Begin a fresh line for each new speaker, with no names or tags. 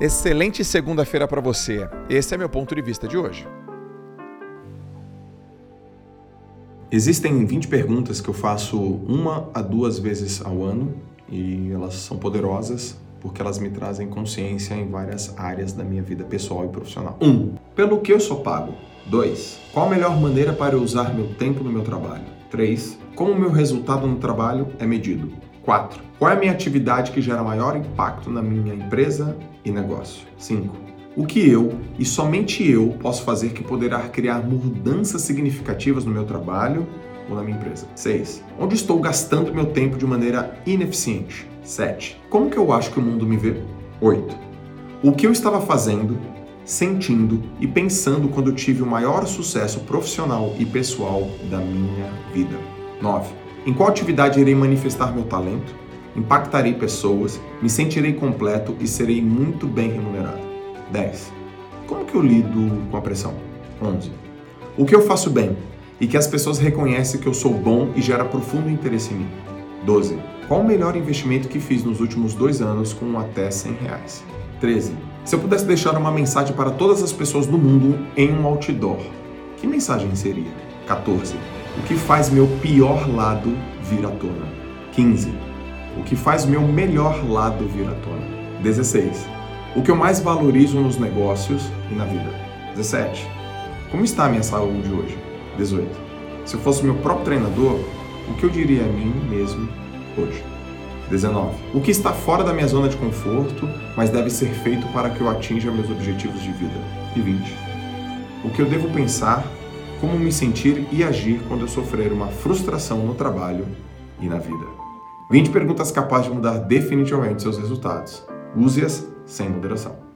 Excelente segunda-feira para você. Esse é meu ponto de vista de hoje.
Existem 20 perguntas que eu faço uma a duas vezes ao ano e elas são poderosas porque elas me trazem consciência em várias áreas da minha vida pessoal e profissional. 1. Um, pelo que eu sou pago? 2. Qual a melhor maneira para eu usar meu tempo no meu trabalho? 3. Como o meu resultado no trabalho é medido? 4. Qual é a minha atividade que gera maior impacto na minha empresa e negócio? 5. O que eu e somente eu posso fazer que poderá criar mudanças significativas no meu trabalho ou na minha empresa? 6. Onde estou gastando meu tempo de maneira ineficiente? 7. Como que eu acho que o mundo me vê? 8. O que eu estava fazendo, sentindo e pensando quando tive o maior sucesso profissional e pessoal da minha vida? 9. Em qual atividade irei manifestar meu talento? Impactarei pessoas, me sentirei completo e serei muito bem remunerado. 10. Como que eu lido com a pressão? 11. O que eu faço bem e que as pessoas reconhecem que eu sou bom e gera profundo interesse em mim? 12. Qual o melhor investimento que fiz nos últimos dois anos com até 100 reais? 13. Se eu pudesse deixar uma mensagem para todas as pessoas do mundo em um outdoor, que mensagem seria? 14. O que faz meu pior lado vir à tona? 15. O que faz meu melhor lado vir à tona? 16. O que eu mais valorizo nos negócios e na vida? 17. Como está a minha saúde hoje? 18. Se eu fosse meu próprio treinador, o que eu diria a mim mesmo hoje? 19. O que está fora da minha zona de conforto, mas deve ser feito para que eu atinja meus objetivos de vida? E 20. O que eu devo pensar, como me sentir e agir quando eu sofrer uma frustração no trabalho e na vida? 20 perguntas capazes de mudar definitivamente seus resultados. Use-as sem moderação.